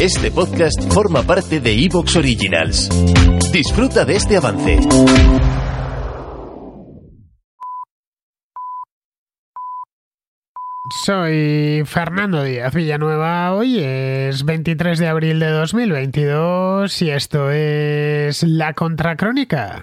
Este podcast forma parte de Evox Originals. Disfruta de este avance. Soy Fernando Díaz Villanueva. Hoy es 23 de abril de 2022 y esto es La Contracrónica.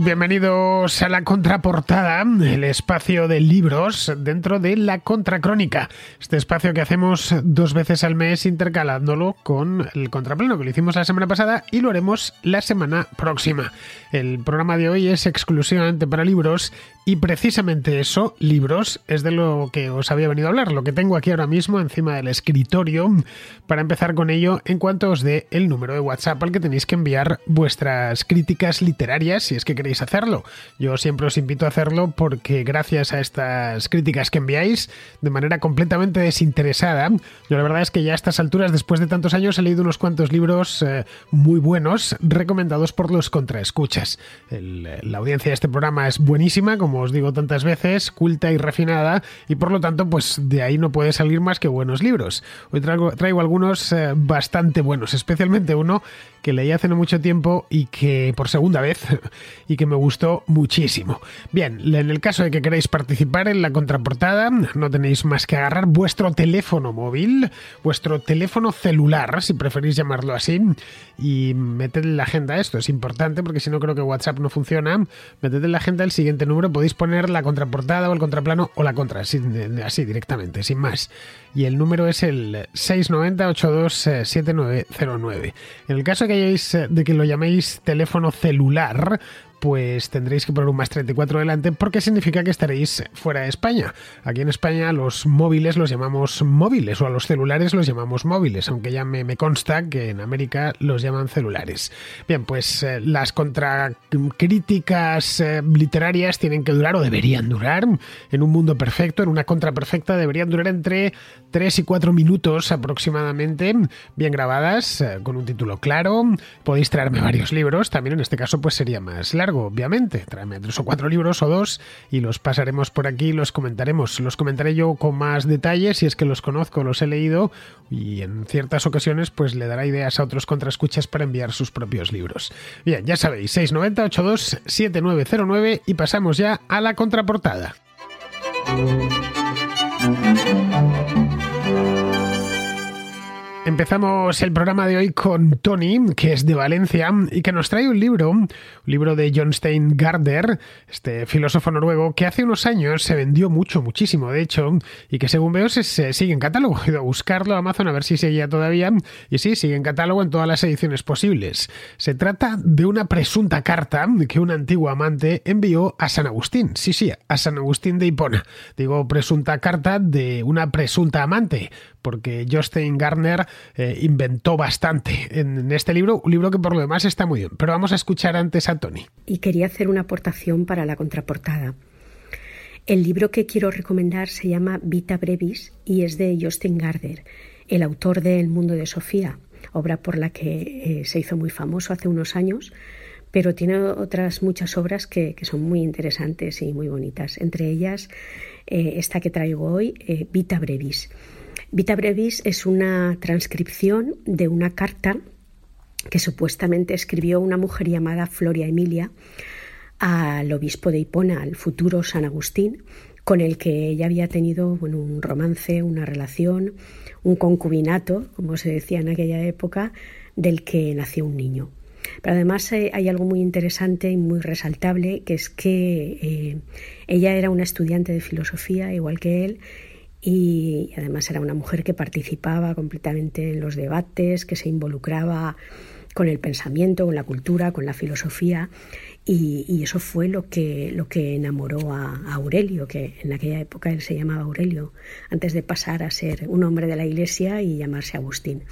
Bienvenidos a la contraportada, el espacio de libros dentro de la contracrónica. Este espacio que hacemos dos veces al mes intercalándolo con el contraplano que lo hicimos la semana pasada y lo haremos la semana próxima. El programa de hoy es exclusivamente para libros y precisamente eso, libros, es de lo que os había venido a hablar, lo que tengo aquí ahora mismo encima del escritorio, para empezar con ello en cuanto os dé el número de WhatsApp al que tenéis que enviar vuestras críticas literarias si es que queréis hacerlo. Yo siempre os invito a hacerlo porque gracias a estas críticas que enviáis de manera completamente desinteresada, yo la verdad es que ya a estas alturas, después de tantos años, he leído unos cuantos libros eh, muy buenos recomendados por los contraescuchas. la audiencia de este programa es buenísima, como os digo tantas veces, culta y refinada, y por lo tanto, pues de ahí no puede salir más que buenos libros. Hoy traigo, algunos eh, bastante buenos, especialmente uno que leí hace no mucho tiempo y que por segunda vez y que me gustó muchísimo. Bien, en el caso de que queráis participar en la contraportada, no tenéis más que agarrar vuestro teléfono móvil, vuestro teléfono celular, si preferís llamarlo así, y meted en la agenda esto. Es importante porque si no creo que WhatsApp no funciona. Meted en la agenda el siguiente número, podéis poner la contraportada o el contraplano o la contra, así, directamente, sin más. Y el número es el 690 827909. En el caso que eh, de que lo llaméis teléfono celular, pues tendréis que poner un más 34 delante porque significa que estaréis fuera de España. Aquí en España los móviles los llamamos móviles o a los celulares los llamamos móviles, aunque ya me, consta que en América los llaman celulares. Bien, pues eh, las contracríticas eh, literarias tienen que durar o deberían durar en un mundo perfecto, en una contra perfecta, deberían durar entre 3 y 4 minutos aproximadamente, bien grabadas, eh, con un título claro. Podéis traerme varios libros, también en este caso pues sería más largo obviamente. Tráeme tres o cuatro libros o dos y los pasaremos por aquí y los comentaremos. Los comentaré yo con más detalles si es que los conozco, los he leído y en ciertas ocasiones pues le dará ideas a otros contraescuchas para enviar sus propios libros. Bien, ya sabéis, 690 82 7909 y pasamos ya a la contraportada. Empezamos el programa de hoy con Tony, que es de Valencia y que nos trae un libro, un libro de John Stein Gardner, este filósofo noruego, que hace unos años se vendió mucho, muchísimo, de hecho, y que según veo sigue en catálogo. He ido a buscarlo a Amazon a ver si seguía todavía, y sí, sigue en catálogo en todas las ediciones posibles. Se trata de una presunta carta que un antiguo amante envió a San Agustín, sí, sí, a San Agustín de Hipona. Digo presunta carta de una presunta amante, porque Justin Garner eh, inventó bastante en, este libro, un libro que por lo demás está muy bien. Pero vamos a escuchar antes a Tony. Y quería hacer una aportación para la contraportada. El libro que quiero recomendar se llama Vita Brevis y es de Justin Gardner, el autor de El mundo de Sofía, obra por la que eh, se hizo muy famoso hace unos años, pero tiene otras muchas obras que, son muy interesantes y muy bonitas. Entre ellas, eh, esta que traigo hoy, Vita Brevis. Vita Brevis es una transcripción de una carta que supuestamente escribió una mujer llamada Floria Emilia al obispo de Hipona, al futuro San Agustín, con el que ella había tenido bueno, un romance, una relación, un concubinato, como se decía en aquella época, del que nació un niño. Pero además hay algo muy interesante y muy resaltable, que es que eh, ella era una estudiante de filosofía, igual que él, y además era una mujer que participaba completamente en los debates, que se involucraba con el pensamiento, con la cultura, con la filosofía y, eso fue lo que, lo que enamoró a, Aurelio, que en aquella época él se llamaba Aurelio, antes de pasar a ser un hombre de la iglesia y llamarse Agustín.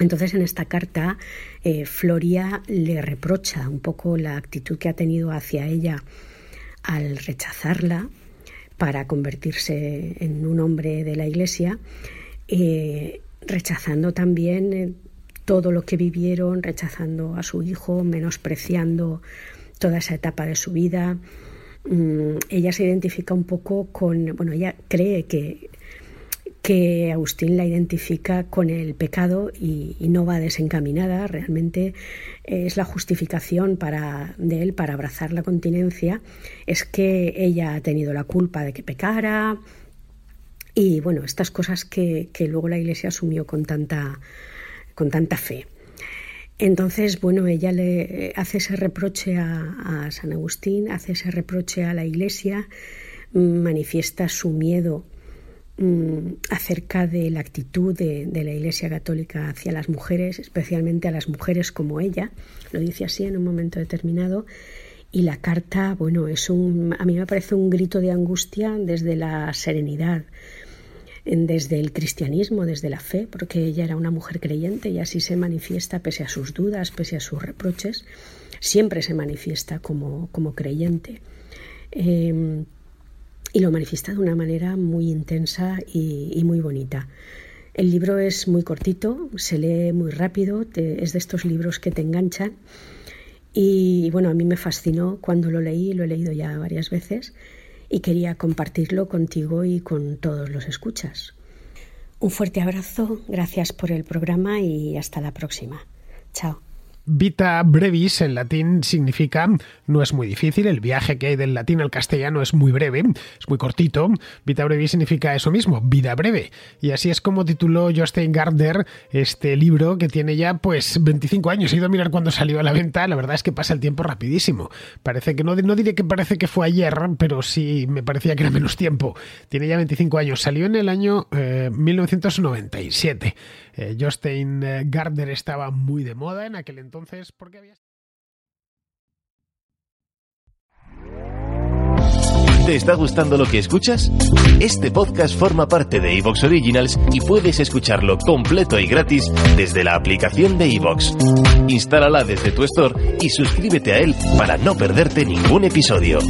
Entonces en esta carta eh, Floria le reprocha un poco la actitud que ha tenido hacia ella al rechazarla para convertirse en un hombre de la iglesia, eh, rechazando también eh, todo lo que vivieron, rechazando a su hijo, menospreciando toda esa etapa de su vida. Mm, ella se identifica un poco con, bueno, ella cree que, que Agustín la identifica con el pecado y, no va desencaminada, realmente es la justificación para, de él para abrazar la continencia, es que ella ha tenido la culpa de que pecara y bueno, estas cosas que, que luego la Iglesia asumió con tanta, con tanta fe. Entonces, bueno, ella le hace ese reproche a, San Agustín, hace ese reproche a la Iglesia, manifiesta su miedo mm, acerca de la actitud de, la Iglesia Católica hacia las mujeres, especialmente a las mujeres como ella, lo dice así en un momento determinado, y la carta, bueno, es un, a mí me parece un grito de angustia desde la serenidad, desde el cristianismo, desde la fe, porque ella era una mujer creyente y así se manifiesta pese a sus dudas, pese a sus reproches, siempre se manifiesta como, como creyente. Em, y lo manifiesta de una manera muy intensa y, muy bonita. El libro es muy cortito, se lee muy rápido, es de estos libros que te enganchan. Y bueno, a mí me fascinó cuando lo leí, lo he leído ya varias veces y quería compartirlo contigo y con todos los escuchas. Un fuerte abrazo, gracias por el programa y hasta la próxima. Chao. Vita brevis en latín significa no es muy difícil, el viaje que hay del latín al castellano es muy breve, es muy cortito. Vita brevis significa eso mismo, vida breve. Y así es como tituló Jostein Gardner este libro que tiene ya pues 25 años. He ido a mirar cuando salió a la venta, la verdad es que pasa el tiempo rapidísimo. Parece que no, diré que parece que fue ayer, pero sí me parecía que era menos tiempo. Tiene ya 25 años, salió en el año 1997. Eh, Jostein eh, Gardner estaba muy de moda en aquel entonces porque había... ¿Te está gustando lo que escuchas? Este podcast forma parte de Evox Originals y puedes escucharlo completo y gratis desde la aplicación de Evox. Instálala desde tu store y suscríbete a él para no perderte ningún episodio.